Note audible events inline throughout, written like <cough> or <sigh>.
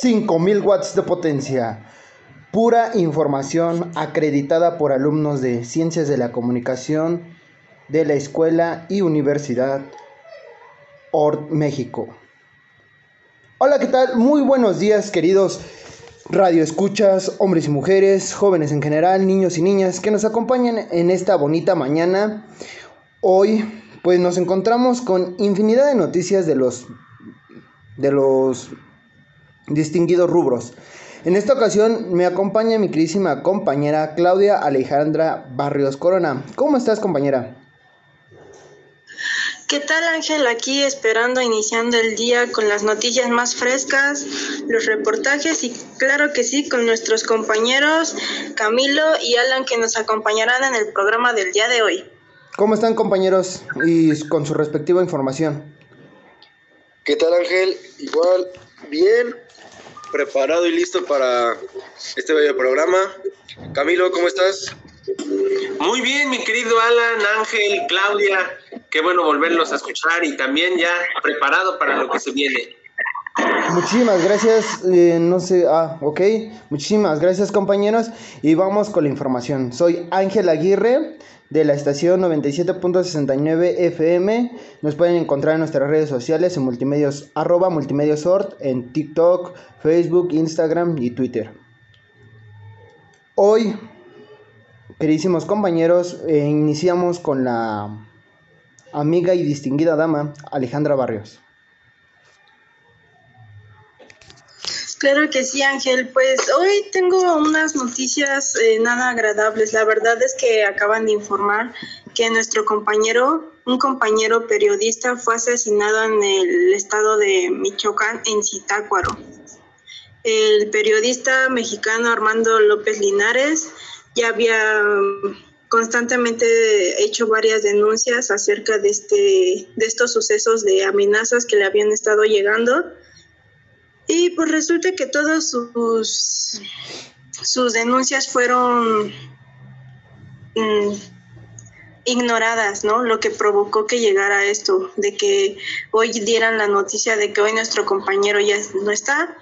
5000 watts de potencia. Pura información acreditada por alumnos de Ciencias de la Comunicación de la Escuela y Universidad ORT México. Hola, ¿qué tal? Muy buenos días, queridos radio escuchas, hombres y mujeres, jóvenes en general, niños y niñas que nos acompañan en esta bonita mañana. Hoy, pues nos encontramos con infinidad de noticias de los de los distinguidos rubros. En esta ocasión me acompaña mi queridísima compañera Claudia Alejandra Barrios Corona. ¿Cómo estás, compañera? ¿Qué tal Ángel? Aquí esperando, iniciando el día con las noticias más frescas, los reportajes y claro que sí, con nuestros compañeros Camilo y Alan que nos acompañarán en el programa del día de hoy. ¿Cómo están compañeros y con su respectiva información? ¿Qué tal Ángel? Igual, bien, preparado y listo para este bello programa. Camilo, ¿cómo estás? Muy bien, mi querido Alan, Ángel, Claudia, qué bueno volverlos a escuchar y también ya preparado para lo que se viene. Muchísimas gracias, eh, no sé, ah, ok, muchísimas gracias compañeros y vamos con la información. Soy Ángel Aguirre de la estación 97.69 FM. Nos pueden encontrar en nuestras redes sociales en multimedios, arroba multimediosort, en TikTok, Facebook, Instagram y Twitter. Hoy Queridísimos compañeros, eh, iniciamos con la amiga y distinguida dama Alejandra Barrios. Claro que sí, Ángel. Pues hoy tengo unas noticias eh, nada agradables. La verdad es que acaban de informar que nuestro compañero, un compañero periodista, fue asesinado en el estado de Michoacán, en Zitácuaro. El periodista mexicano Armando López Linares ya había um, constantemente hecho varias denuncias acerca de este de estos sucesos de amenazas que le habían estado llegando y pues resulta que todas sus sus denuncias fueron ignoradas, ¿no? Lo que provocó que llegara esto, de que hoy dieran la noticia de que hoy nuestro compañero ya no está.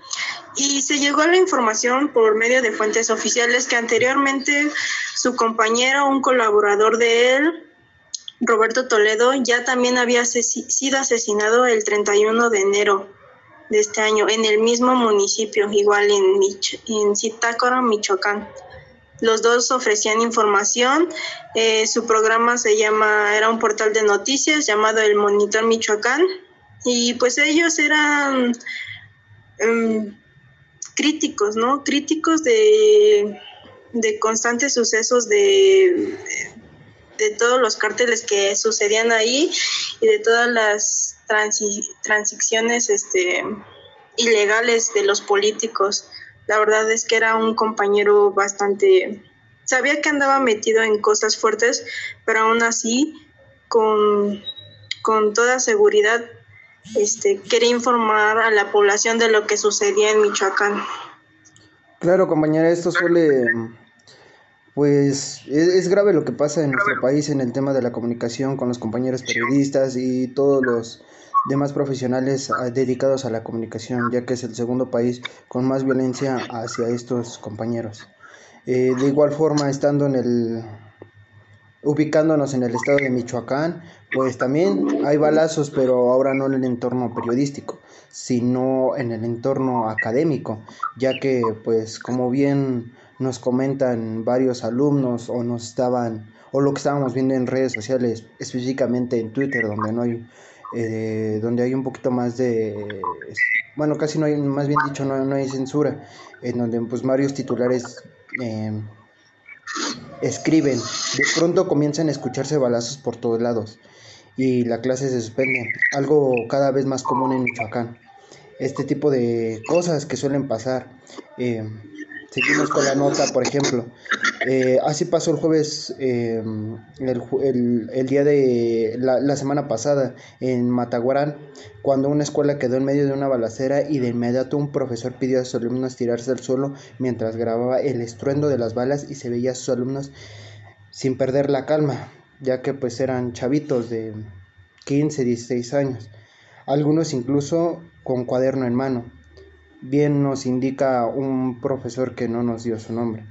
Y se llegó a la información por medio de fuentes oficiales que anteriormente su compañero, un colaborador de él, Roberto Toledo, ya también había sido asesinado el 31 de enero de este año en el mismo municipio, igual en, en Zitácuaro, Michoacán. Los dos ofrecían información. Eh, su programa se llama, era un portal de noticias llamado El Monitor Michoacán. Y pues ellos eran em, críticos, ¿no? Críticos de, de constantes sucesos de, de todos los cárteles que sucedían ahí y de todas las transiciones este, ilegales de los políticos. La verdad es que era un compañero bastante... Sabía que andaba metido en cosas fuertes, pero aún así, con, toda seguridad, este, quería informar a la población de lo que sucedía en Michoacán. Claro, compañera, esto suele, pues es, es, grave lo que pasa en nuestro país en el tema de la comunicación con los compañeros periodistas y todos los demás profesionales ah, dedicados a la comunicación, ya que es el segundo país con más violencia hacia estos compañeros. Eh, de igual forma, estando en el ubicándonos en el estado de Michoacán, pues también hay balazos, pero ahora no en el entorno periodístico, sino en el entorno académico, ya que pues como bien nos comentan varios alumnos o nos estaban o lo que estábamos viendo en redes sociales, específicamente en Twitter, donde no hay eh, donde hay un poquito más de, bueno, casi no hay, más bien dicho, no, no hay censura, en donde pues varios titulares eh, escriben, de pronto comienzan a escucharse balazos por todos lados y la clase se suspende, algo cada vez más común en Michoacán. Este tipo de cosas que suelen pasar. Eh, Seguimos con la nota, por ejemplo. Eh, así pasó el jueves, eh, el, día de la, la, semana pasada en Mataguarán, cuando una escuela quedó en medio de una balacera y de inmediato un profesor pidió a sus alumnos tirarse al suelo mientras grababa el estruendo de las balas y se veía a sus alumnos sin perder la calma, ya que pues eran chavitos de 15, 16 años, algunos incluso con cuaderno en mano. Bien nos indica un profesor que no nos dio su nombre.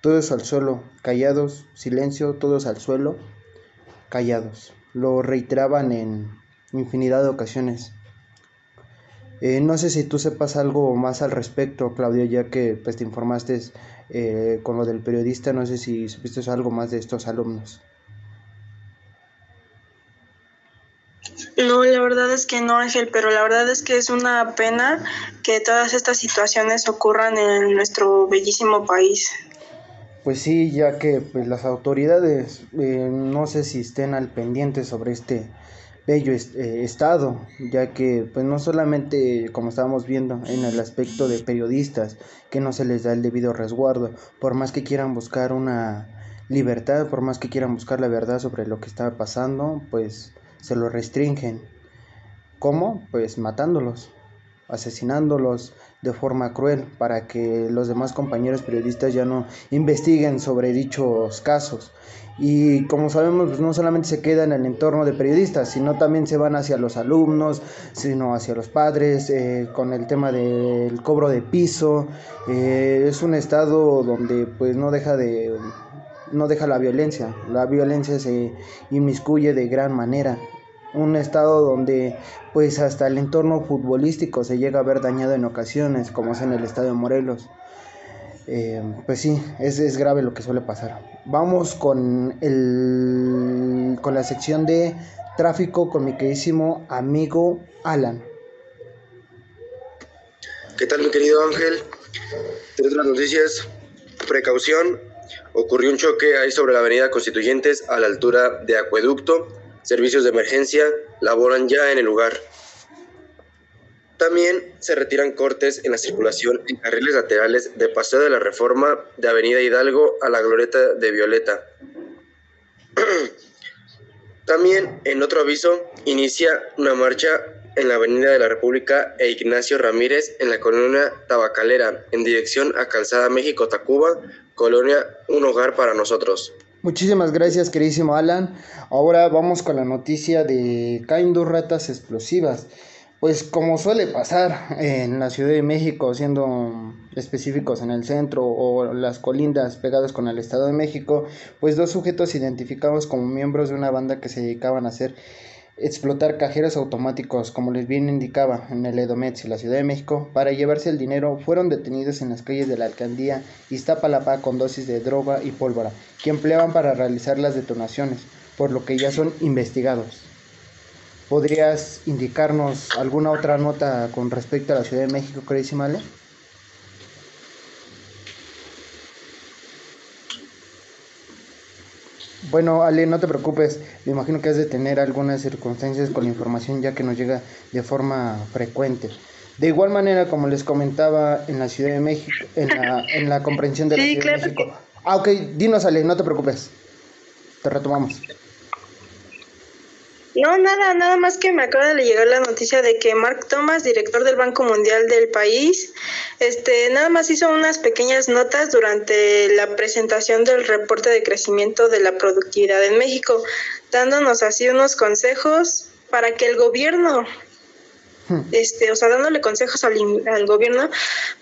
Todos al suelo, callados, silencio, todos al suelo, callados. Lo reiteraban en infinidad de ocasiones. Eh, no sé si tú sepas algo más al respecto, Claudia, ya que pues, te informaste eh, con lo del periodista, no sé si supiste algo más de estos alumnos. No, la verdad es que no, Ángel, pero la verdad es que es una pena que todas estas situaciones ocurran en nuestro bellísimo país. Pues sí, ya que pues, las autoridades eh, no sé si estén al pendiente sobre este bello eh, estado, ya que pues no solamente como estábamos viendo en el aspecto de periodistas que no se les da el debido resguardo, por más que quieran buscar una libertad, por más que quieran buscar la verdad sobre lo que está pasando, pues se lo restringen. ¿Cómo? Pues matándolos asesinándolos de forma cruel para que los demás compañeros periodistas ya no investiguen sobre dichos casos. Y como sabemos, pues no solamente se queda en el entorno de periodistas, sino también se van hacia los alumnos, sino hacia los padres, eh, con el tema del cobro de piso. Eh, es un estado donde pues no deja de no deja la violencia, la violencia se inmiscuye de gran manera un estado donde pues hasta el entorno futbolístico se llega a ver dañado en ocasiones, como es en el estadio Morelos. Eh, pues sí, es, es, grave lo que suele pasar. Vamos con, el, con la sección de tráfico con mi queridísimo amigo Alan. ¿Qué tal mi querido Ángel? Tres otras noticias. Precaución. Ocurrió un choque ahí sobre la avenida Constituyentes a la altura de Acueducto servicios de emergencia laboran ya en el lugar. También se retiran cortes en la circulación en carriles laterales de Paseo de la Reforma de Avenida Hidalgo a la Glorieta de Violeta. <clears throat> También, en otro aviso, inicia una marcha en la Avenida de la República e Ignacio Ramírez en la colonia Tabacalera, en dirección a Calzada México-Tacuba, colonia Un Hogar para Nosotros. Muchísimas gracias, queridísimo Alan. Ahora vamos con la noticia de caen dos ratas explosivas. Pues como suele pasar en la Ciudad de México, siendo específicos en el centro o las colindas pegadas con el Estado de México, pues dos sujetos identificados como miembros de una banda que se dedicaban a hacer explotar cajeros automáticos, como les bien indicaba en el Edomex y la Ciudad de México, para llevarse el dinero, fueron detenidos en las calles de la alcaldía Iztapalapa con dosis de droga y pólvora, que empleaban para realizar las detonaciones, por lo que ya son investigados. ¿Podrías indicarnos alguna otra nota con respecto a la Ciudad de México, Crazy Male? Bueno, Ale, no te preocupes. Me imagino que has de tener algunas circunstancias con la información ya que nos llega de forma frecuente. De igual manera, como les comentaba en la Ciudad de México, en la, en la comprensión de la Ciudad de México. Ah, ok, dinos, Ale, no te preocupes. Te retomamos. No, nada, nada más que me acaba de llegar la noticia de que Mark Thomas, director del Banco Mundial del país, este, nada más hizo unas pequeñas notas durante la presentación del reporte de crecimiento de la productividad en México, dándonos así unos consejos para que el gobierno, hmm. este, o sea, dándole consejos al, al gobierno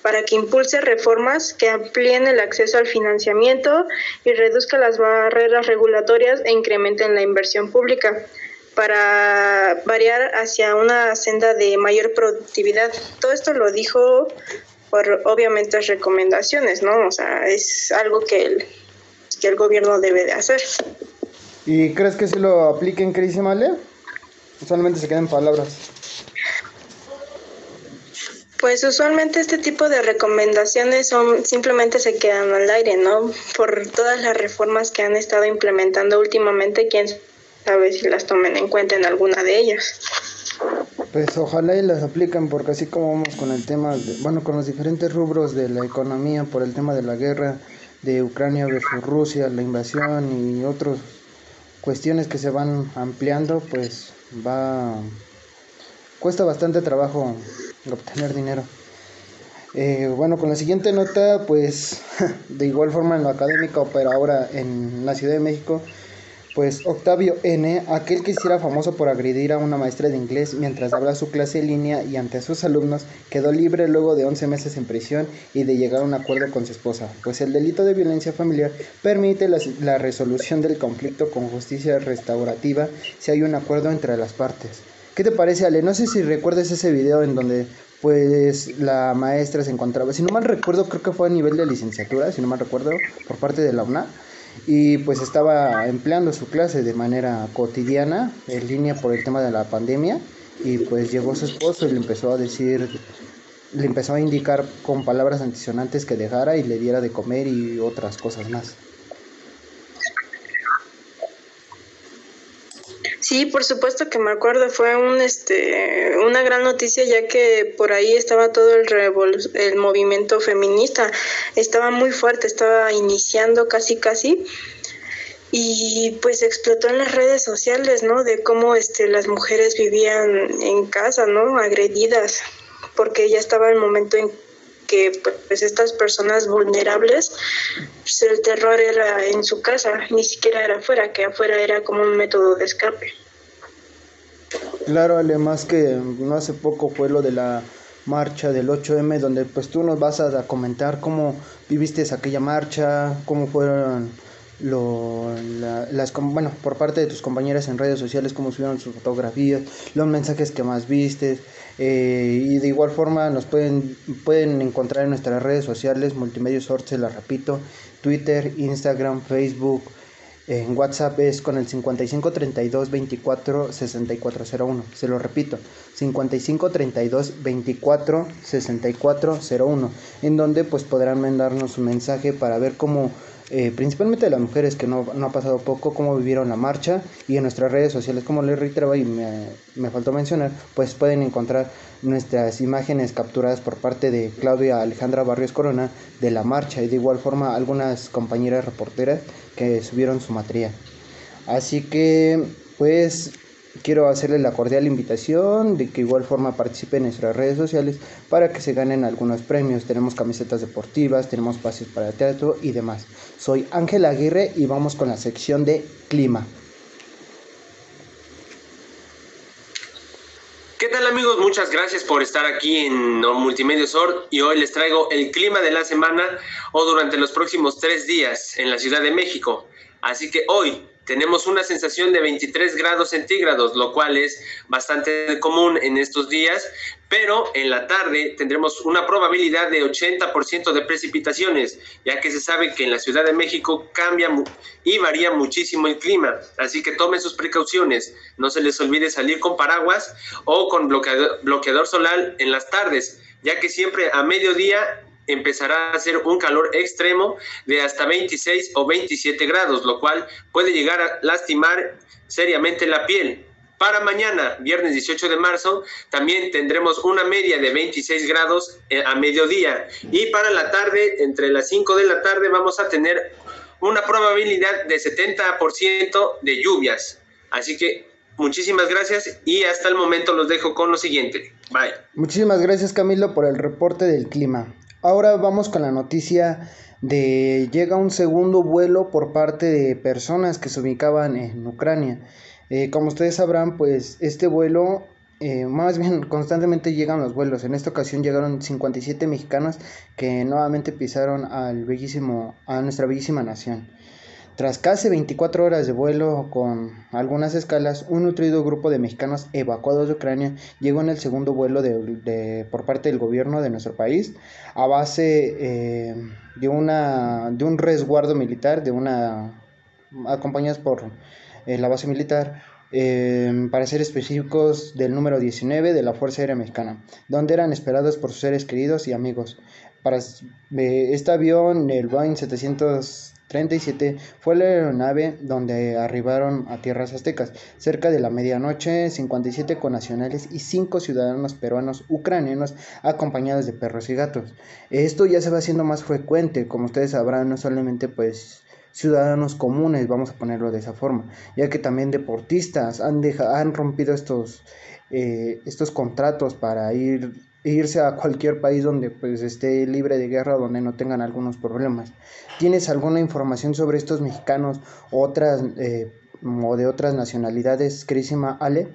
para que impulse reformas que amplíen el acceso al financiamiento y reduzca las barreras regulatorias e incrementen la inversión pública para variar hacia una senda de mayor productividad. Todo esto lo dijo por obviamente recomendaciones, ¿no? O sea, es algo que el, que el gobierno debe de hacer. ¿Y crees que se lo apliquen, Cris Male? Solamente se quedan palabras. Pues usualmente este tipo de recomendaciones son simplemente se quedan al aire, ¿no? Por todas las reformas que han estado implementando últimamente, quién ver si las tomen en cuenta en alguna de ellas. Pues ojalá y las apliquen porque así como vamos con el tema, bueno, con los diferentes rubros de la economía por el tema de la guerra de Ucrania versus Rusia, la invasión y otras cuestiones que se van ampliando, pues va cuesta bastante trabajo obtener dinero. Eh, bueno, con la siguiente nota, pues <laughs> de igual forma en lo académico, pero ahora en la Ciudad de México, Pues Octavio N., aquel que hiciera famoso por agredir a una maestra de inglés mientras daba su clase en línea y ante sus alumnos, quedó libre luego de 11 meses en prisión y de llegar a un acuerdo con su esposa, pues el delito de violencia familiar permite la, la resolución del conflicto con justicia restaurativa si hay un acuerdo entre las partes. ¿Qué te parece, Ale? No sé si recuerdas ese video en donde pues la maestra se encontraba, si no mal recuerdo, creo que fue a nivel de licenciatura, si no mal recuerdo, por parte de la UNA y pues estaba empleando su clase de manera cotidiana en línea por el tema de la pandemia y pues llegó su esposo y le empezó a decir le empezó a indicar con palabras antisonantes que dejara y le diera de comer y otras cosas más. Sí, por supuesto que me acuerdo, fue un este una gran noticia ya que por ahí estaba todo el el movimiento feminista, estaba muy fuerte, estaba iniciando casi casi y pues explotó en las redes sociales, ¿no? De cómo este las mujeres vivían en casa, ¿no? agredidas, porque ya estaba el momento en que pues estas personas vulnerables, pues el terror era en su casa, ni siquiera era afuera, que afuera era como un método de escape. Claro, además que no hace poco fue lo de la marcha del 8M, donde pues tú nos vas a comentar cómo viviste aquella marcha, cómo fueron lo, las, bueno, por parte de tus compañeras en redes sociales, cómo subieron sus fotografías, los mensajes que más viste, eh, y de igual forma nos pueden, pueden encontrar en nuestras redes sociales, Multimedia Sort, se las repito, Twitter, Instagram, Facebook, en WhatsApp es con el 55 32 24 6401. Se lo repito, 55 32 24 6401, en donde pues podrán mandarnos un mensaje para ver cómo eh, principalmente de las mujeres que no, no, ha pasado poco, cómo vivieron la marcha y en nuestras redes sociales, como les reiteraba y me, me, faltó mencionar, pues pueden encontrar nuestras imágenes capturadas por parte de Claudia Alejandra Barrios Corona de la marcha y de igual forma algunas compañeras reporteras que subieron su material. Así que pues quiero hacerle la cordial invitación de que igual forma participe en nuestras redes sociales para que se ganen algunos premios. Tenemos camisetas deportivas, tenemos pases para teatro y demás. Soy Ángel Aguirre y vamos con la sección de clima. ¿Qué tal amigos? Muchas gracias por estar aquí en Multimedia Sor y hoy les traigo el clima de la semana o durante los próximos tres días en la Ciudad de México. Así que hoy tenemos una sensación de 23 grados centígrados, lo cual es bastante común en estos días, pero en la tarde tendremos una probabilidad de 80% de precipitaciones, ya que se sabe que en la Ciudad de México cambia y varía muchísimo el clima, así que tomen sus precauciones, no se les olvide salir con paraguas o con bloqueador, solar en las tardes, ya que siempre a mediodía empezará a hacer un calor extremo de hasta 26 o 27 grados, lo cual puede llegar a lastimar seriamente la piel. Para mañana, viernes 18 de marzo, también tendremos una media de 26 grados eh, a mediodía. Y para la tarde, entre las 5 de la tarde, vamos a tener una probabilidad de 70% de lluvias. Así que muchísimas gracias y hasta el momento los dejo con lo siguiente. Bye. Muchísimas gracias Camilo por el reporte del clima. Ahora vamos con la noticia de llega un segundo vuelo por parte de personas que se ubicaban en Ucrania. Eh, como ustedes sabrán, pues este vuelo, eh, más bien <laughs> constantemente llegan los vuelos. En esta ocasión llegaron 57 mexicanos que nuevamente pisaron al bellísimo, a nuestra bellísima nación. Tras casi 24 horas de vuelo con algunas escalas, un nutrido grupo de mexicanos evacuados de Ucrania llegó en el segundo vuelo de, por parte del gobierno de nuestro país a base eh, de, una, de un resguardo militar, de una acompañados por eh, la base militar, eh, para ser específicos del número 19 de la Fuerza Aérea Mexicana, donde eran esperados por sus seres queridos y amigos. Para este avión, el Boeing 700 37 fue la aeronave donde arribaron a tierras aztecas. Cerca de la medianoche, 57 conacionales y 5 ciudadanos peruanos ucranianos acompañados de perros y gatos. Esto ya se va haciendo más frecuente, como ustedes sabrán, no solamente pues ciudadanos comunes, vamos a ponerlo de esa forma, ya que también deportistas han, han rompido estos, eh, estos contratos para ir irse a cualquier país donde pues esté libre de guerra donde no tengan algunos problemas. ¿Tienes alguna información sobre estos mexicanos, otras eh, o de otras nacionalidades, querísima Ale?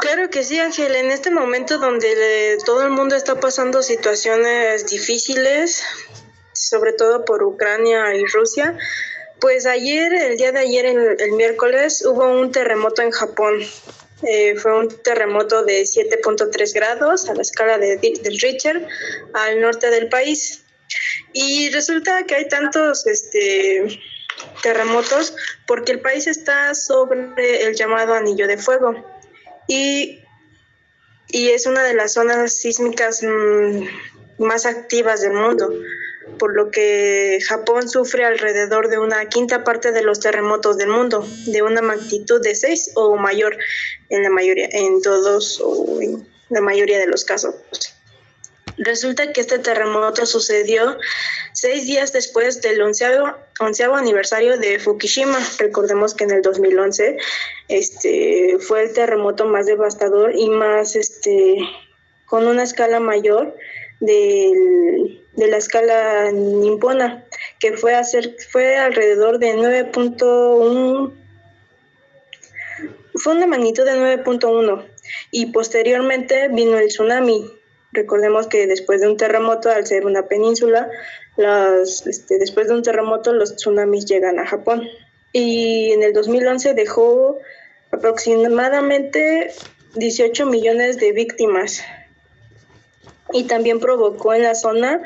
Claro que sí, Ángel. En este momento donde todo el mundo está pasando situaciones difíciles, sobre todo por Ucrania y Rusia, pues ayer, el día de ayer, el, miércoles, hubo un terremoto en Japón. Eh, fue un terremoto de 7.3 grados a la escala de, del Richter al norte del país. Y resulta que hay tantos este, terremotos porque el país está sobre el llamado anillo de fuego y, y es una de las zonas sísmicas mm, más activas del mundo, por lo que Japón sufre alrededor de una quinta parte de los terremotos del mundo, de una magnitud de 6 o mayor en la mayoría, en todos o en la mayoría de los casos. Resulta que este terremoto sucedió seis días después del onceavo, aniversario de Fukushima. Recordemos que en el 2011 este, fue el terremoto más devastador y más este, con una escala mayor de la escala nippona, que fue, hacer, fue alrededor de 9.1 fue una magnitud de 9.1 y posteriormente vino el tsunami Recordemos que después de un terremoto, al ser una península, las, este, después de un terremoto los tsunamis llegan a Japón. Y en el 2011 dejó aproximadamente 18 millones de víctimas. Y también provocó en la zona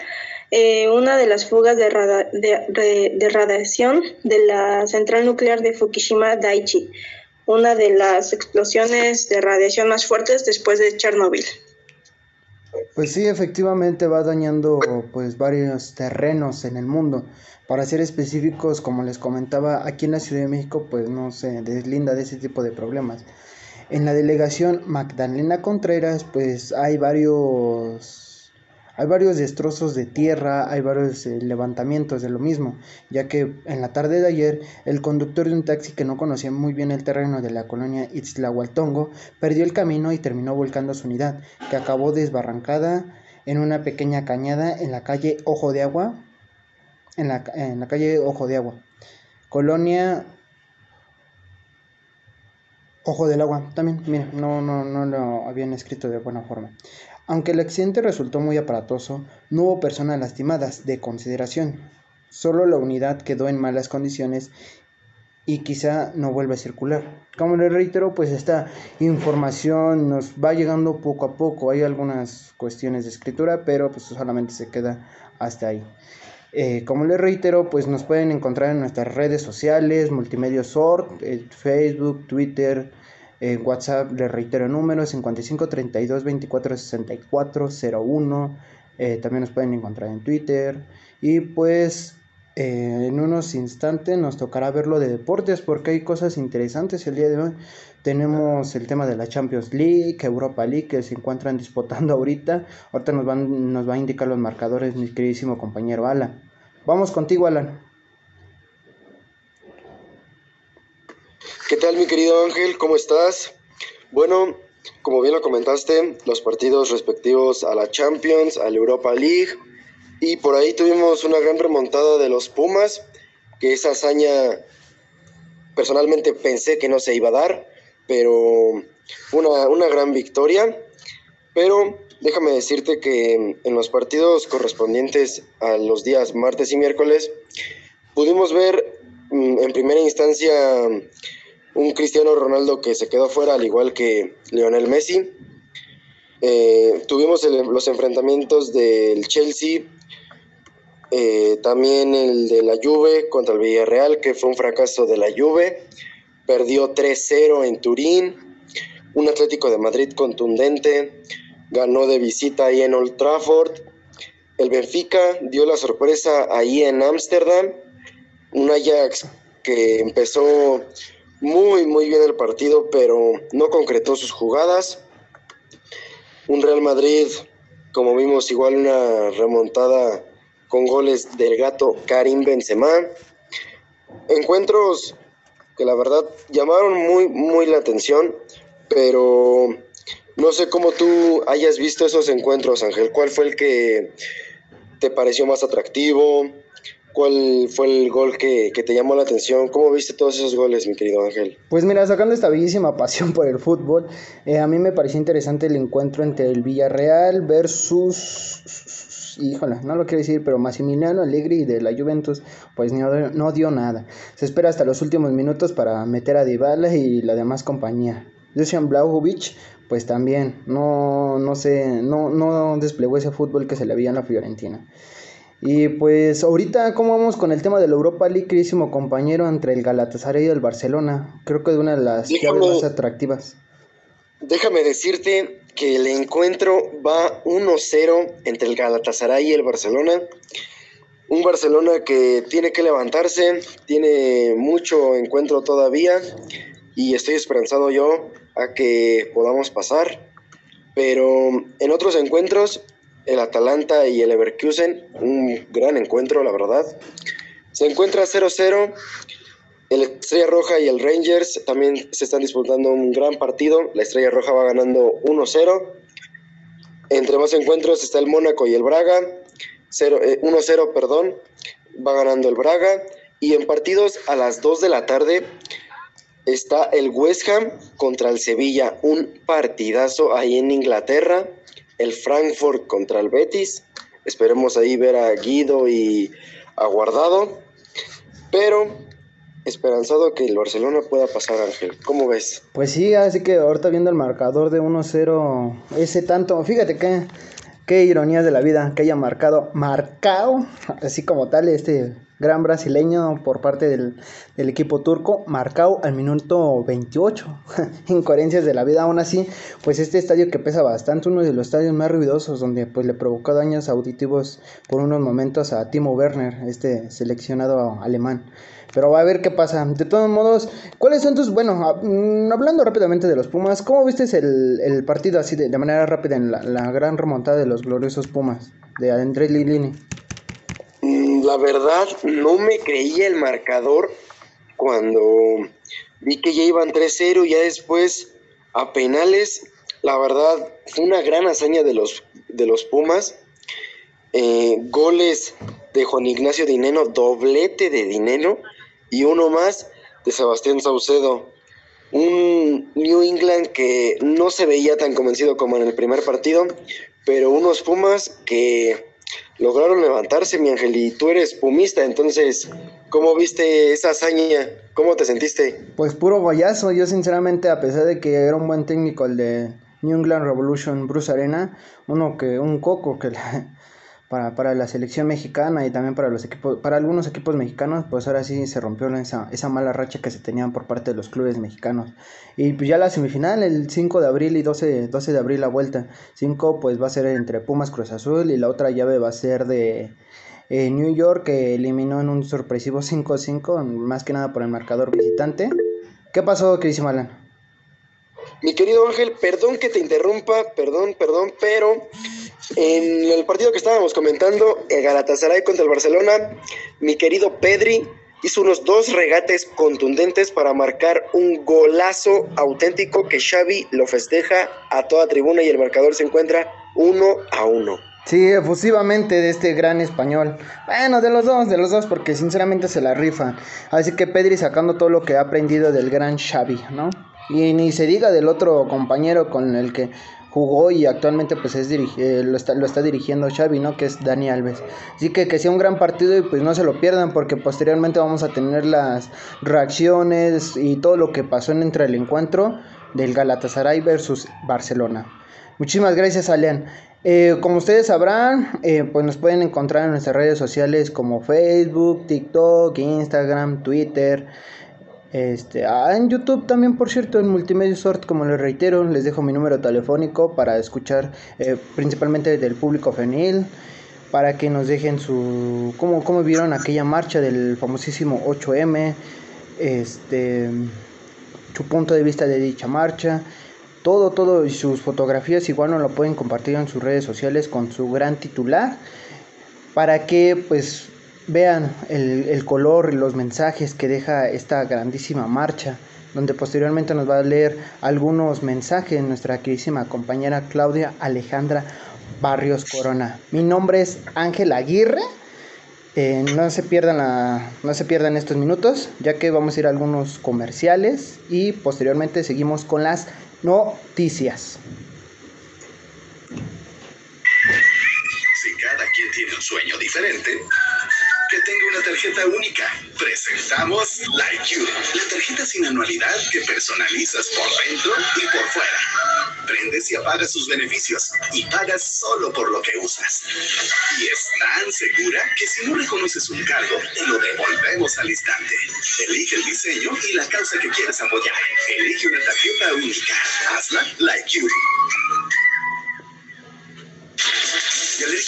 eh, una de las fugas de, de, radiación de la central nuclear de Fukushima Daiichi, una de las explosiones de radiación más fuertes después de Chernobyl. Pues sí, efectivamente va dañando pues varios terrenos en el mundo. Para ser específicos, como les comentaba, aquí en la Ciudad de México pues no se deslinda de ese tipo de problemas. En la delegación Magdalena Contreras pues hay varios hay varios destrozos de tierra, hay varios eh, levantamientos de lo mismo, ya que en la tarde de ayer el conductor de un taxi que no conocía muy bien el terreno de la colonia Itzlahualtongo perdió el camino y terminó volcando su unidad, que acabó desbarrancada en una pequeña cañada en la calle Ojo de Agua, en la, en la calle Ojo de Agua, colonia Ojo del Agua, también, mira, no, no, no lo habían escrito de buena forma. Aunque el accidente resultó muy aparatoso, no hubo personas lastimadas de consideración. Solo la unidad quedó en malas condiciones y quizá no vuelva a circular. Como les reitero, pues esta información nos va llegando poco a poco. Hay algunas cuestiones de escritura, pero pues solamente se queda hasta ahí. Eh, como les reitero, pues nos pueden encontrar en nuestras redes sociales, Multimedia Sort, eh, Facebook, Twitter, en WhatsApp les reitero el número 55 32 24 64 01. también nos pueden encontrar en Twitter. Y pues eh, en unos instantes nos tocará verlo de deportes porque hay cosas interesantes el día de hoy. Tenemos el tema de la Champions League, Europa League que se encuentran disputando ahorita. Ahorita nos, van, nos va a indicar los marcadores mi queridísimo compañero Alan. Vamos contigo Alan. ¿Qué tal mi querido Ángel? ¿Cómo estás? Bueno, como bien lo comentaste, los partidos respectivos a la Champions, a la Europa League y por ahí tuvimos una gran remontada de los Pumas, que esa hazaña personalmente pensé que no se iba a dar, pero una, una gran victoria. Pero déjame decirte que en los partidos correspondientes a los días martes y miércoles pudimos ver mm, en primera instancia un Cristiano Ronaldo que se quedó fuera, al igual que Lionel Messi. Eh, tuvimos los enfrentamientos del Chelsea, eh, también el de la Juve contra el Villarreal, que fue un fracaso de la Juve. Perdió 3-0 en Turín. Un Atlético de Madrid contundente. Ganó de visita ahí en Old Trafford. El Benfica dio la sorpresa ahí en Ámsterdam. Un Ajax que empezó muy, muy bien el partido, pero no concretó sus jugadas. Un Real Madrid, como vimos, igual una remontada con goles del gato Karim Benzema. Encuentros que la verdad llamaron muy, muy la atención, pero no sé cómo tú hayas visto esos encuentros, Ángel. ¿Cuál fue el que te pareció más atractivo? ¿Cuál fue el gol que, te llamó la atención? ¿Cómo viste todos esos goles, mi querido Ángel? Pues mira, sacando esta bellísima pasión por el fútbol, eh, a mí me pareció interesante el encuentro entre el Villarreal versus, híjole, no lo quiero decir, pero Massimiliano Allegri de la Juventus, pues no, no dio nada. Se espera hasta los últimos minutos para meter a Dybala y la demás compañía. Dusan Blajovic, pues también no, no sé, no, no desplegó ese fútbol que se le veía en la Fiorentina. Y pues ahorita, ¿cómo vamos con el tema de la Europa League, querísimo compañero, entre el Galatasaray y el Barcelona? Creo que es una de las llaves más atractivas. Déjame decirte que el encuentro va 1-0 entre el Galatasaray y el Barcelona. Un Barcelona que tiene que levantarse, tiene mucho encuentro todavía y estoy esperanzado yo a que podamos pasar. Pero en otros encuentros el Atalanta y el Leverkusen, un gran encuentro, la verdad. Se encuentra 0-0. El Estrella Roja y el Rangers también se están disputando un gran partido. La Estrella Roja va ganando 1-0. Entre más encuentros está el Mónaco y el Braga. 1-0, eh, perdón. Va ganando el Braga. Y en partidos a las 2 de la tarde está el West Ham contra el Sevilla. Un partidazo ahí en Inglaterra el Frankfurt contra el Betis. Esperemos ahí ver a Guido y a Guardado. Pero esperanzado que el Barcelona pueda pasar, Ángel. ¿Cómo ves? Pues sí, así que ahorita viendo el marcador de 1-0, ese tanto, fíjate que qué ironía de la vida que haya marcado, marcado, <laughs> así como tal, este gran brasileño por parte del, equipo turco, marcado al minuto 28. <laughs> Incoherencias de la vida, aún así, pues este estadio que pesa bastante, uno de los estadios más ruidosos, donde pues le provocó daños auditivos por unos momentos a Timo Werner, este seleccionado alemán. Pero va a ver qué pasa. De todos modos, ¿cuáles son tus... Bueno, mm, hablando rápidamente de los Pumas, ¿cómo viste el, partido así de, manera rápida en la, la, gran remontada de los gloriosos Pumas de Andrés Lilini? Mm, la verdad, no me creía el marcador cuando vi que ya iban 3-0 y ya después a penales. La verdad, fue una gran hazaña de los, de los Pumas. Eh, goles de Juan Ignacio Dineno, doblete de Dinero y uno más de Sebastián Saucedo. Un New England que no se veía tan convencido como en el primer partido, pero unos Pumas que lograron levantarse, mi ángel, y tú eres pumista, entonces, ¿cómo viste esa hazaña? ¿Cómo te sentiste? Pues puro guayazo, yo sinceramente, a pesar de que era un buen técnico el de New England Revolution, Bruce Arena, uno que, un coco que para, para la selección mexicana y también para los equipos, para algunos equipos mexicanos, pues ahora sí se rompió esa, esa mala racha que se tenían por parte de los clubes mexicanos. Y pues ya la semifinal, el 5 de abril y 12, 12 de abril la vuelta. 5 pues va a ser entre Pumas Cruz Azul y la otra llave va a ser de eh, New York que eliminó en un sorpresivo 5-5, más que nada por el marcador visitante. ¿Qué pasó, Cris Malan? Mi querido Ángel, perdón que te interrumpa, perdón, perdón, pero en el partido que estábamos comentando, el Galatasaray contra el Barcelona, mi querido Pedri hizo unos dos regates contundentes para marcar un golazo auténtico que Xavi lo festeja a toda tribuna y el marcador se encuentra uno a uno. Sí, efusivamente de este gran español. Bueno, de los dos, de los dos, porque sinceramente se la rifa. Así que Pedri sacando todo lo que ha aprendido del gran Xavi, ¿no? Y ni se diga del otro compañero con el que jugó y actualmente pues es eh, lo, está, lo está dirigiendo Xavi, ¿no? Que es Dani Alves. Así que que sea un gran partido y pues no se lo pierdan porque posteriormente vamos a tener las reacciones y todo lo que pasó entre el encuentro del Galatasaray versus Barcelona. Muchísimas gracias, Alian. Eh, como ustedes sabrán, eh, pues nos pueden encontrar en nuestras redes sociales como Facebook, TikTok, Instagram, Twitter. Este, ah, en YouTube también, por cierto, en Multimedia Sort, como les reitero, les dejo mi número telefónico para escuchar eh, principalmente del público femenil, para que nos dejen su cómo, cómo vieron aquella marcha del famosísimo 8M, este, su punto de vista de dicha marcha, todo, todo y sus fotografías igual no lo pueden compartir en sus redes sociales con su gran titular, para que pues Vean el, color y los mensajes que deja esta grandísima marcha, donde posteriormente nos va a leer algunos mensajes nuestra queridísima compañera Claudia Alejandra Barrios Corona. Mi nombre es Ángel Aguirre Eh, no se pierdan la, no se pierdan estos minutos, ya que vamos a ir a algunos comerciales y posteriormente seguimos con las noticias. Si cada quien tiene un sueño diferente, que tenga una tarjeta única. Presentamos Like You, la tarjeta sin anualidad que personalizas por dentro y por fuera. Prendes y apagas sus beneficios y pagas solo por lo que usas. Y es tan segura que si no reconoces un cargo, te lo devolvemos al instante. Elige el diseño y la causa que quieres apoyar. Elige una tarjeta única. Hazla Like You.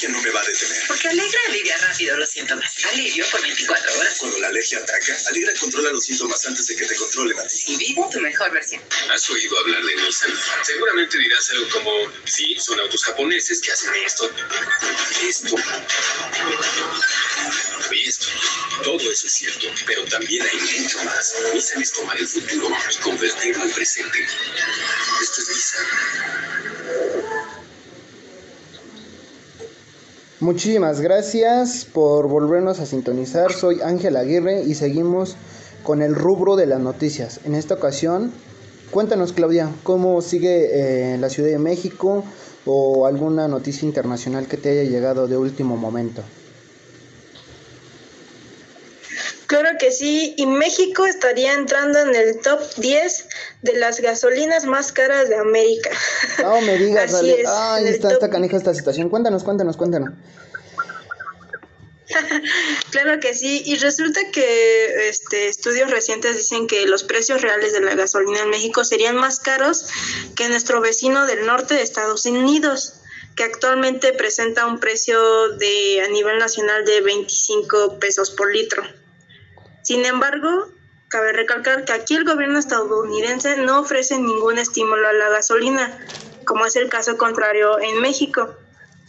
Alergia no me va a detener. Porque Alegra alivia rápido los síntomas. Alivio por 24 horas. Cuando la alergia ataca, Alegra controla los síntomas antes de que te controlen a ti. Y vive tu mejor versión. ¿Has oído hablar de Nissan? Seguramente dirás algo como, sí, son autos japoneses que hacen esto, esto y esto. Todo eso es cierto, pero también hay mucho más. Nissan es tomar el futuro y convertirlo en presente. Esto es Nissan. Muchísimas gracias por volvernos a sintonizar. Soy Ángel Aguirre y seguimos con el rubro de las noticias. En esta ocasión, cuéntanos Claudia, ¿cómo sigue eh, la Ciudad de México o alguna noticia internacional que te haya llegado de último momento? Claro que sí, y México estaría entrando en el top 10 de las gasolinas más caras de América. <laughs> No me digas, Así es, Ay, está, está canija esta situación. Cuéntanos, cuéntanos, cuéntanos. <laughs> claro que sí, y resulta que este, estudios recientes dicen que los precios reales de la gasolina en México serían más caros que nuestro vecino del norte de Estados Unidos, que actualmente presenta un precio de a nivel nacional de 25 pesos por litro. Sin embargo, cabe recalcar que aquí el gobierno estadounidense no ofrece ningún estímulo a la gasolina, como es el caso contrario en México,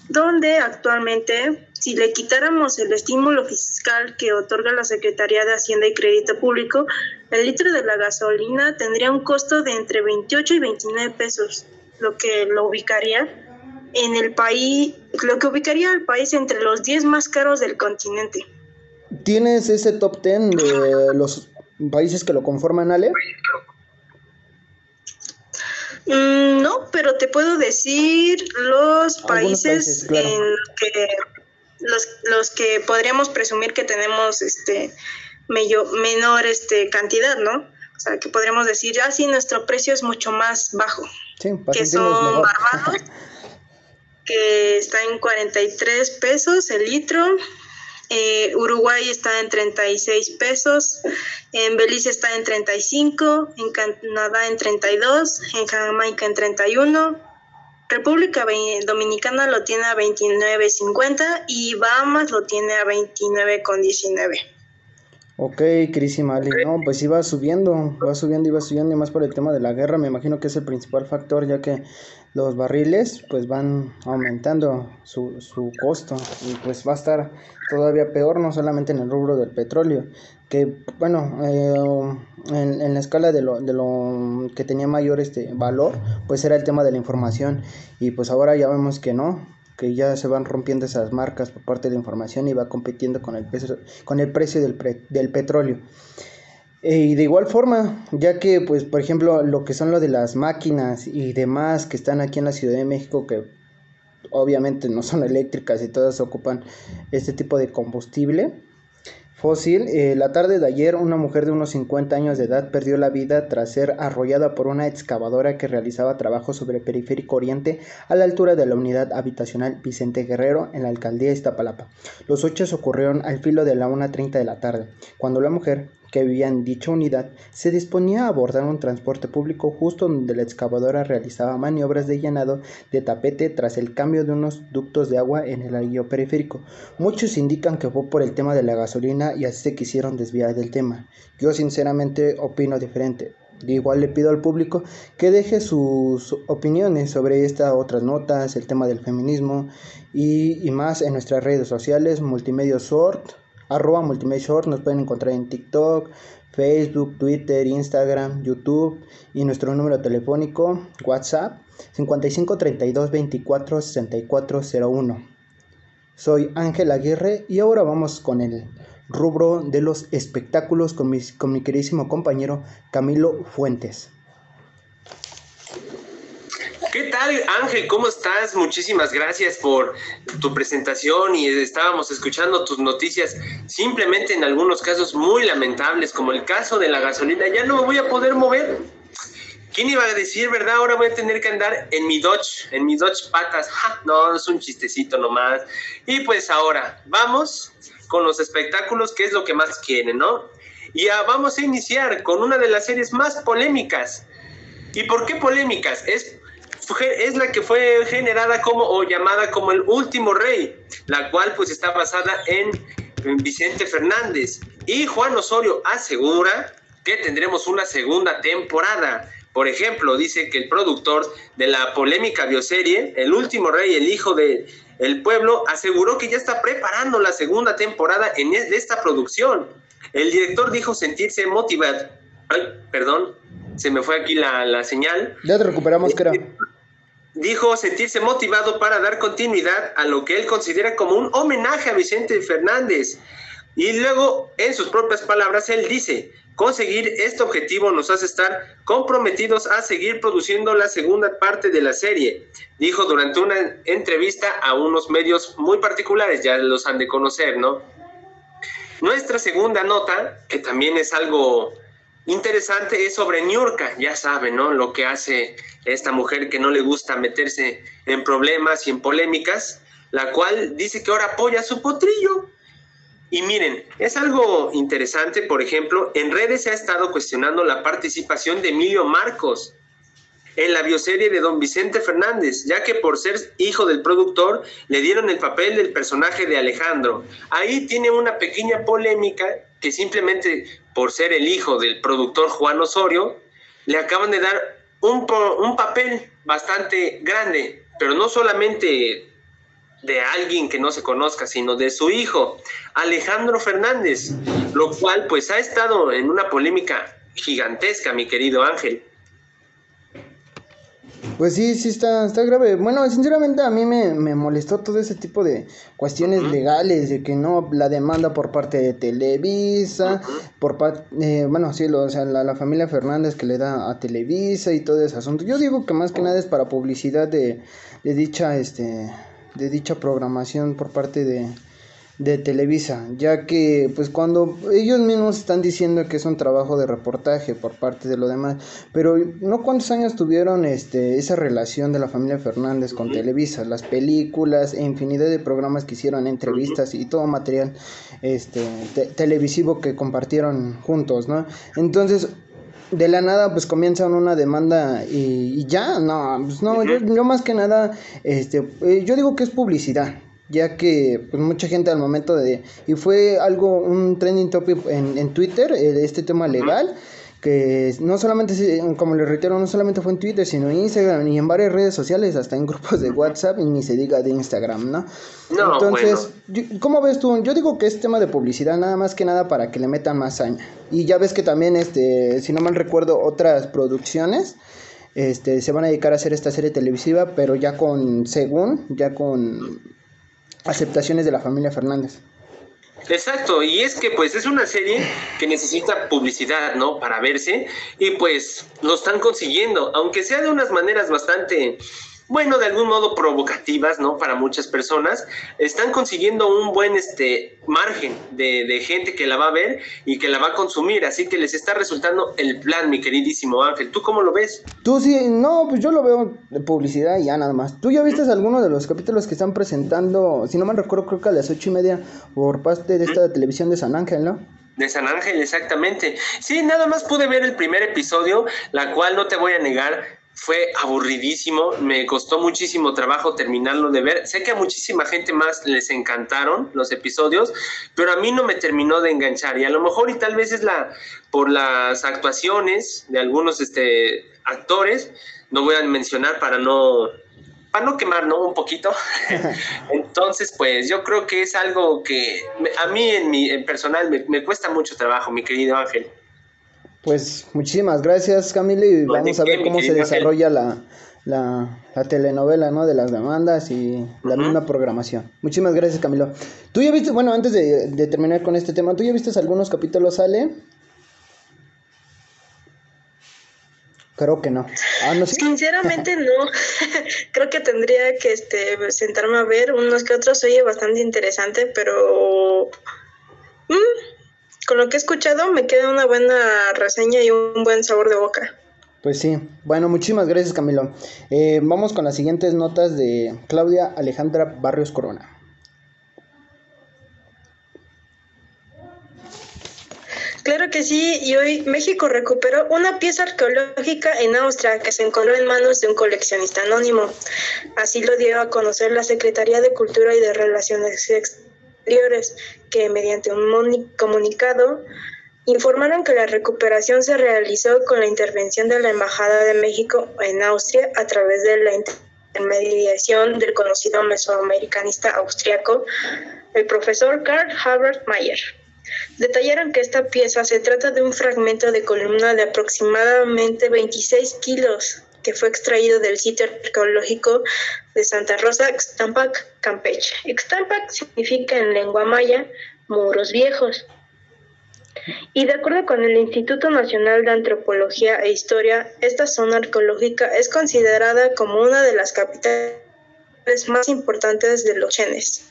donde actualmente, si le quitáramos el estímulo fiscal que otorga la Secretaría de Hacienda y Crédito Público, el litro de la gasolina tendría un costo de entre 28 y 29 pesos, lo que lo ubicaría en el país, lo que ubicaría al país entre los 10 más caros del continente. ¿Tienes ese top 10 de los países que lo conforman, Ale? Mm, no, pero te puedo decir los países, en que los, los que podríamos presumir que tenemos este menor este cantidad, ¿no? O sea, que podríamos decir, ah, sí, nuestro precio es mucho más bajo. Sí, que son Barbados, que está en 43 pesos el litro, eh, Uruguay está en 36 pesos, en Belice está en 35, en Canadá en 32, en Jamaica en 31, República Dominicana lo tiene a 29.50 y Bahamas lo tiene a 29.19. Ok, Cris y Mali, no, pues iba subiendo, va subiendo y va subiendo y más por el tema de la guerra, me imagino que es el principal factor ya que los barriles pues van aumentando su, su costo y pues va a estar todavía peor no solamente en el rubro del petróleo que bueno eh, en, en, la escala de lo, de lo que tenía mayor este valor pues era el tema de la información y pues ahora ya vemos que no que ya se van rompiendo esas marcas por parte de la información y va compitiendo con el, peso, con el precio del, del petróleo y de igual forma, ya que, pues, por ejemplo, lo que son lo de las máquinas y demás que están aquí en la Ciudad de México, que obviamente no son eléctricas y todas ocupan este tipo de combustible, fósil. Eh, la tarde de ayer, una mujer de unos 50 años de edad perdió la vida tras ser arrollada por una excavadora que realizaba trabajo sobre el periférico oriente a la altura de la unidad habitacional Vicente Guerrero en la alcaldía de Iztapalapa. Los hechos ocurrieron al filo de la 1.30 de la tarde, cuando la mujer, que vivía en dicha unidad, se disponía a abordar un transporte público justo donde la excavadora realizaba maniobras de llenado de tapete tras el cambio de unos ductos de agua en el anillo periférico. Muchos indican que fue por el tema de la gasolina y así se quisieron desviar del tema. Yo sinceramente opino diferente. Igual le pido al público que deje sus opiniones sobre estas otras notas, el tema del feminismo y, y más en nuestras redes sociales, Multimedia Sort, arroba Multimedia Short, nos pueden encontrar en TikTok, Facebook, Twitter, Instagram, YouTube y nuestro número telefónico WhatsApp 55 32 24 64 01. Soy Ángel Aguirre y ahora vamos con el rubro de los espectáculos con, con mi queridísimo compañero Camilo Fuentes. ¿Qué tal, Ángel? ¿Cómo estás? Muchísimas gracias por tu presentación y estábamos escuchando tus noticias, simplemente en algunos casos muy lamentables, como el caso de la gasolina. Ya no me voy a poder mover. ¿Quién iba a decir, verdad? Ahora voy a tener que andar en mi Dodge, en mi Dodge patas. No, es un chistecito nomás. Y pues ahora, vamos con los espectáculos, que es lo que más quieren, ¿no? Y vamos a iniciar con una de las series más polémicas. ¿Y por qué polémicas? Es es la que fue generada como o llamada como el último rey, la cual pues está basada en, Vicente Fernández. Y Juan Osorio asegura que tendremos una segunda temporada. Por ejemplo, dice que el productor de la polémica bioserie, El último rey, el hijo de el pueblo, aseguró que ya está preparando la segunda temporada en de esta producción. El director dijo sentirse motivado. Ay, perdón, se me fue aquí la, la señal. Ya te recuperamos, creo dijo sentirse motivado para dar continuidad a lo que él considera como un homenaje a Vicente Fernández. Y luego, en sus propias palabras, él dice, conseguir este objetivo nos hace estar comprometidos a seguir produciendo la segunda parte de la serie, dijo durante una entrevista a unos medios muy particulares, ya los han de conocer, ¿no? Nuestra segunda nota, que también es algo interesante es sobre Niurka, ya saben, ¿no? Lo que hace esta mujer que no le gusta meterse en problemas y en polémicas, la cual dice que ahora apoya a su potrillo. Y miren, es algo interesante, por ejemplo, en redes se ha estado cuestionando la participación de Emilio Marcos, en la bioserie de Don Vicente Fernández, ya que por ser hijo del productor le dieron el papel del personaje de Alejandro. Ahí tiene una pequeña polémica que simplemente por ser el hijo del productor Juan Osorio, le acaban de dar un, un papel bastante grande, pero no solamente de alguien que no se conozca, sino de su hijo, Alejandro Fernández, lo cual pues ha estado en una polémica gigantesca, mi querido Ángel. Pues sí, sí está, está grave. Bueno, sinceramente a mí me, me molestó todo ese tipo de cuestiones legales, de que no, la demanda por parte de Televisa, por parte, eh, bueno, sí, lo, o sea, la, la, familia Fernández que le da a Televisa y todo ese asunto. Yo digo que más que nada es para publicidad de, de dicha, este, de dicha programación por parte de, de Televisa, ya que pues cuando ellos mismos están diciendo que es un trabajo de reportaje por parte de lo demás, pero no cuántos años tuvieron este esa relación de la familia Fernández con Televisa, las películas e infinidad de programas que hicieron, entrevistas y todo material este televisivo que compartieron juntos, ¿no? Entonces de la nada pues comienzan una demanda y, ya, no, pues no, yo, yo, más que nada, este, eh, yo digo que es publicidad, ya que pues, mucha gente al momento de... Y fue algo, un trending topic en, en Twitter, este tema legal, que no solamente, como les reitero, no solamente fue en Twitter, sino en Instagram y en varias redes sociales, hasta en grupos de WhatsApp y ni se diga de Instagram, ¿no? no Entonces, ¿cómo ves tú? Yo digo que es tema de publicidad, nada más que nada para que le metan más año. Y ya ves que también, este, si no mal recuerdo, otras producciones este, se van a dedicar a hacer esta serie televisiva, pero ya con, según, ya con aceptaciones de la familia Fernández. Exacto, y es que pues es una serie que necesita publicidad, ¿no? Para verse, y pues lo están consiguiendo, aunque sea de unas maneras bastante bueno, de algún modo provocativas, ¿no? Para muchas personas, están consiguiendo un buen este, margen de, de, gente que la va a ver y que la va a consumir, así que les está resultando el plan, mi queridísimo Ángel. ¿Tú cómo lo ves? Tú sí, no, pues yo lo veo de publicidad y ya nada más. ¿Tú ya viste alguno de los capítulos que están presentando, si no me recuerdo, creo que a las ocho y media por parte de esta televisión de San Ángel, ¿no? De San Ángel, exactamente. Sí, nada más pude ver el primer episodio, la cual no te voy a negar, fue aburridísimo, me costó muchísimo trabajo terminarlo de ver. Sé que a muchísima gente más les encantaron los episodios, pero a mí no me terminó de enganchar y a lo mejor y tal vez es la por las actuaciones de algunos este actores, no voy a mencionar para no para no quemar, ¿no? Un poquito. <laughs> Entonces, pues yo creo que es algo que a mí en mi en personal me, me cuesta mucho trabajo, mi querido Ángel. Pues muchísimas gracias, Camilo, y vamos a ver cómo se desarrolla la, la, telenovela, ¿no? De las demandas y la misma programación. Muchísimas gracias, Camilo. Tú ya viste, bueno, antes de, terminar con este tema, ¿tú ya viste algunos capítulos, Ale? Creo que no. Ah, Sinceramente no. <laughs> Creo que tendría que este, sentarme a ver unos que otros. Oye, bastante interesante, pero mm, con lo que he escuchado me queda una buena reseña y un buen sabor de boca. Pues sí, bueno, muchísimas gracias Camilo. Eh, vamos con las siguientes notas de Claudia Alejandra Barrios Corona. Claro que sí, y hoy México recuperó una pieza arqueológica en Austria que se encontró en manos de un coleccionista anónimo. Así lo dio a conocer la Secretaría de Cultura y de Relaciones Exteriores, que mediante un comunicado informaron que la recuperación se realizó con la intervención de la Embajada de México en Austria a través de la intermediación del conocido mesoamericanista austriaco, el profesor Karl Herbert Mayer. Detallaron que esta pieza se trata de un fragmento de columna de aproximadamente 26 kilos que fue extraído del sitio arqueológico de Santa Rosa, Xtampac, Campeche. Xtampac significa en lengua maya muros viejos. Y de acuerdo con el Instituto Nacional de Antropología e Historia, esta zona arqueológica es considerada como una de las capitales más importantes de los chenes,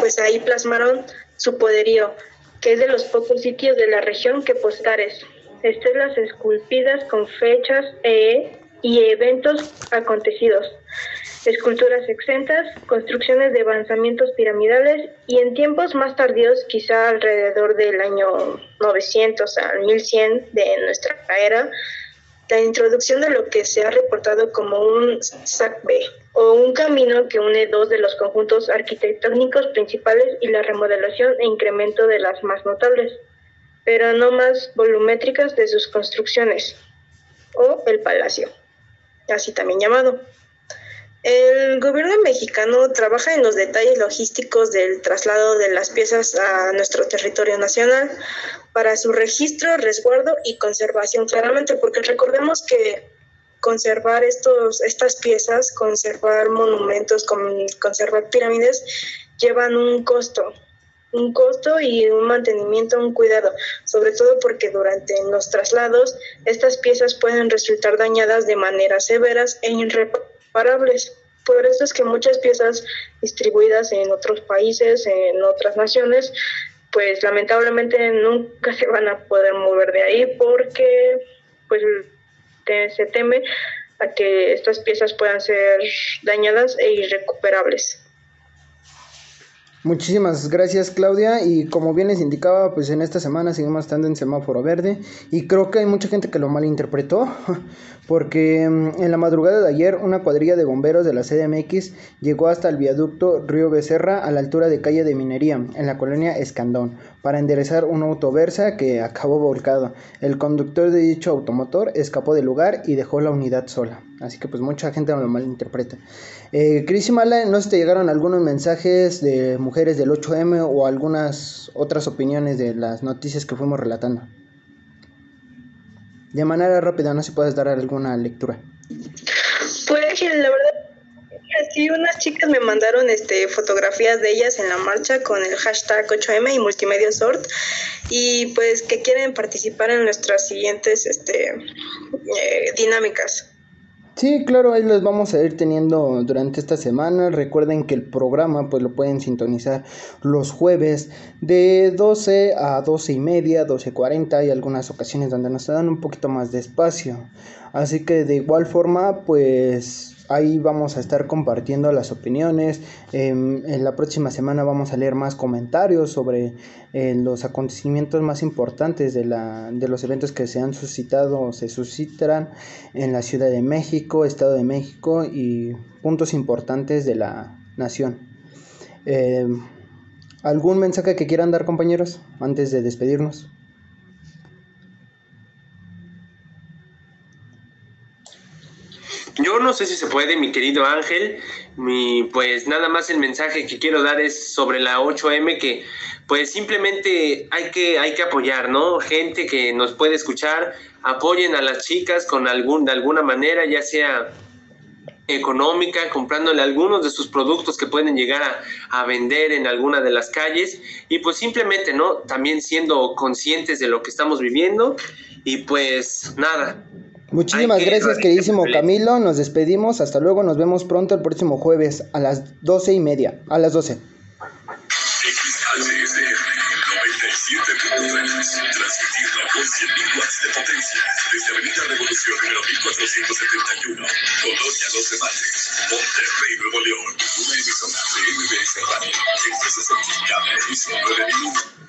pues ahí plasmaron su poderío, que es de los pocos sitios de la región que postares, estelas esculpidas con fechas e, y eventos acontecidos. Esculturas exentas, construcciones de avanzamientos piramidales y en tiempos más tardíos, quizá alrededor del año 900 al 1100 de nuestra era, la introducción de lo que se ha reportado como un SACB o un camino que une dos de los conjuntos arquitectónicos principales y la remodelación e incremento de las más notables, pero no más volumétricas de sus construcciones, o el palacio, así también llamado. El gobierno mexicano trabaja en los detalles logísticos del traslado de las piezas a nuestro territorio nacional para su registro, resguardo y conservación, claramente, porque recordemos que conservar estos, estas piezas, conservar monumentos, conservar pirámides, llevan un costo, un costo y un mantenimiento, un cuidado, sobre todo porque durante los traslados estas piezas pueden resultar dañadas de manera severas e irreparables por eso es que muchas piezas distribuidas en otros países, en otras naciones, pues lamentablemente nunca <laughs> se van a poder mover de ahí porque pues se teme a que estas piezas puedan ser dañadas e irrecuperables. Muchísimas gracias Claudia y como bien les indicaba pues en esta semana seguimos estando en semáforo verde y creo que hay mucha gente que lo malinterpretó <laughs> porque mm, en la madrugada de ayer una cuadrilla de bomberos de la CDMX llegó hasta el viaducto Río Becerra a la altura de calle de Minería en la colonia Escandón para enderezar un autoversa que acabó volcado. El conductor de dicho automotor escapó del lugar y dejó la unidad sola. Así que pues mucha gente lo malinterpreta. Eh, Cris y Mala, no sé te llegaron algunos mensajes de mujeres del 8M o algunas otras opiniones de las noticias que fuimos relatando. De manera rápida, no sé si puedes dar alguna lectura. Pues la verdad, sí, unas chicas me mandaron este fotografías de ellas en la marcha con el hashtag 8M y multimedia sort y pues que quieren participar en nuestras siguientes este, eh, dinámicas. Sí, claro, ahí los vamos a ir teniendo durante esta semana. Recuerden que el programa pues lo pueden sintonizar los jueves de 12 a 12 y media, 12.40 y algunas ocasiones donde nos dan un poquito más de espacio. Así que de igual forma pues Ahí vamos a estar compartiendo las opiniones. Em, en la próxima semana vamos a leer más comentarios sobre eh, los acontecimientos más importantes de, la, de los eventos que se han suscitado o se suscitarán en la Ciudad de México, Estado de México y puntos importantes de la nación. Em, ¿Algún mensaje que quieran dar compañeros antes de despedirnos? Yo no sé si se puede, mi querido Ángel. Mi, pues nada más el mensaje que quiero dar es sobre la 8M que pues simplemente hay que, hay que apoyar, ¿no? Gente que nos puede escuchar, apoyen a las chicas con algún, de alguna manera, ya sea económica, comprándole algunos de sus productos que pueden llegar a, a, vender en alguna de las calles y pues simplemente, ¿no? También siendo conscientes de lo que estamos viviendo y pues nada. Muchísimas gracias, queridísimo Camilo. Nos despedimos. Hasta luego. Nos vemos pronto el próximo jueves a las doce y media. A las doce. transmitiendo con 100.000 watts de potencia desde Avenida Revolución número 1471, Colonia Los Debates, Monterrey, Nuevo León, una emisora de MBS Radio, empresa certificada ISO 9001.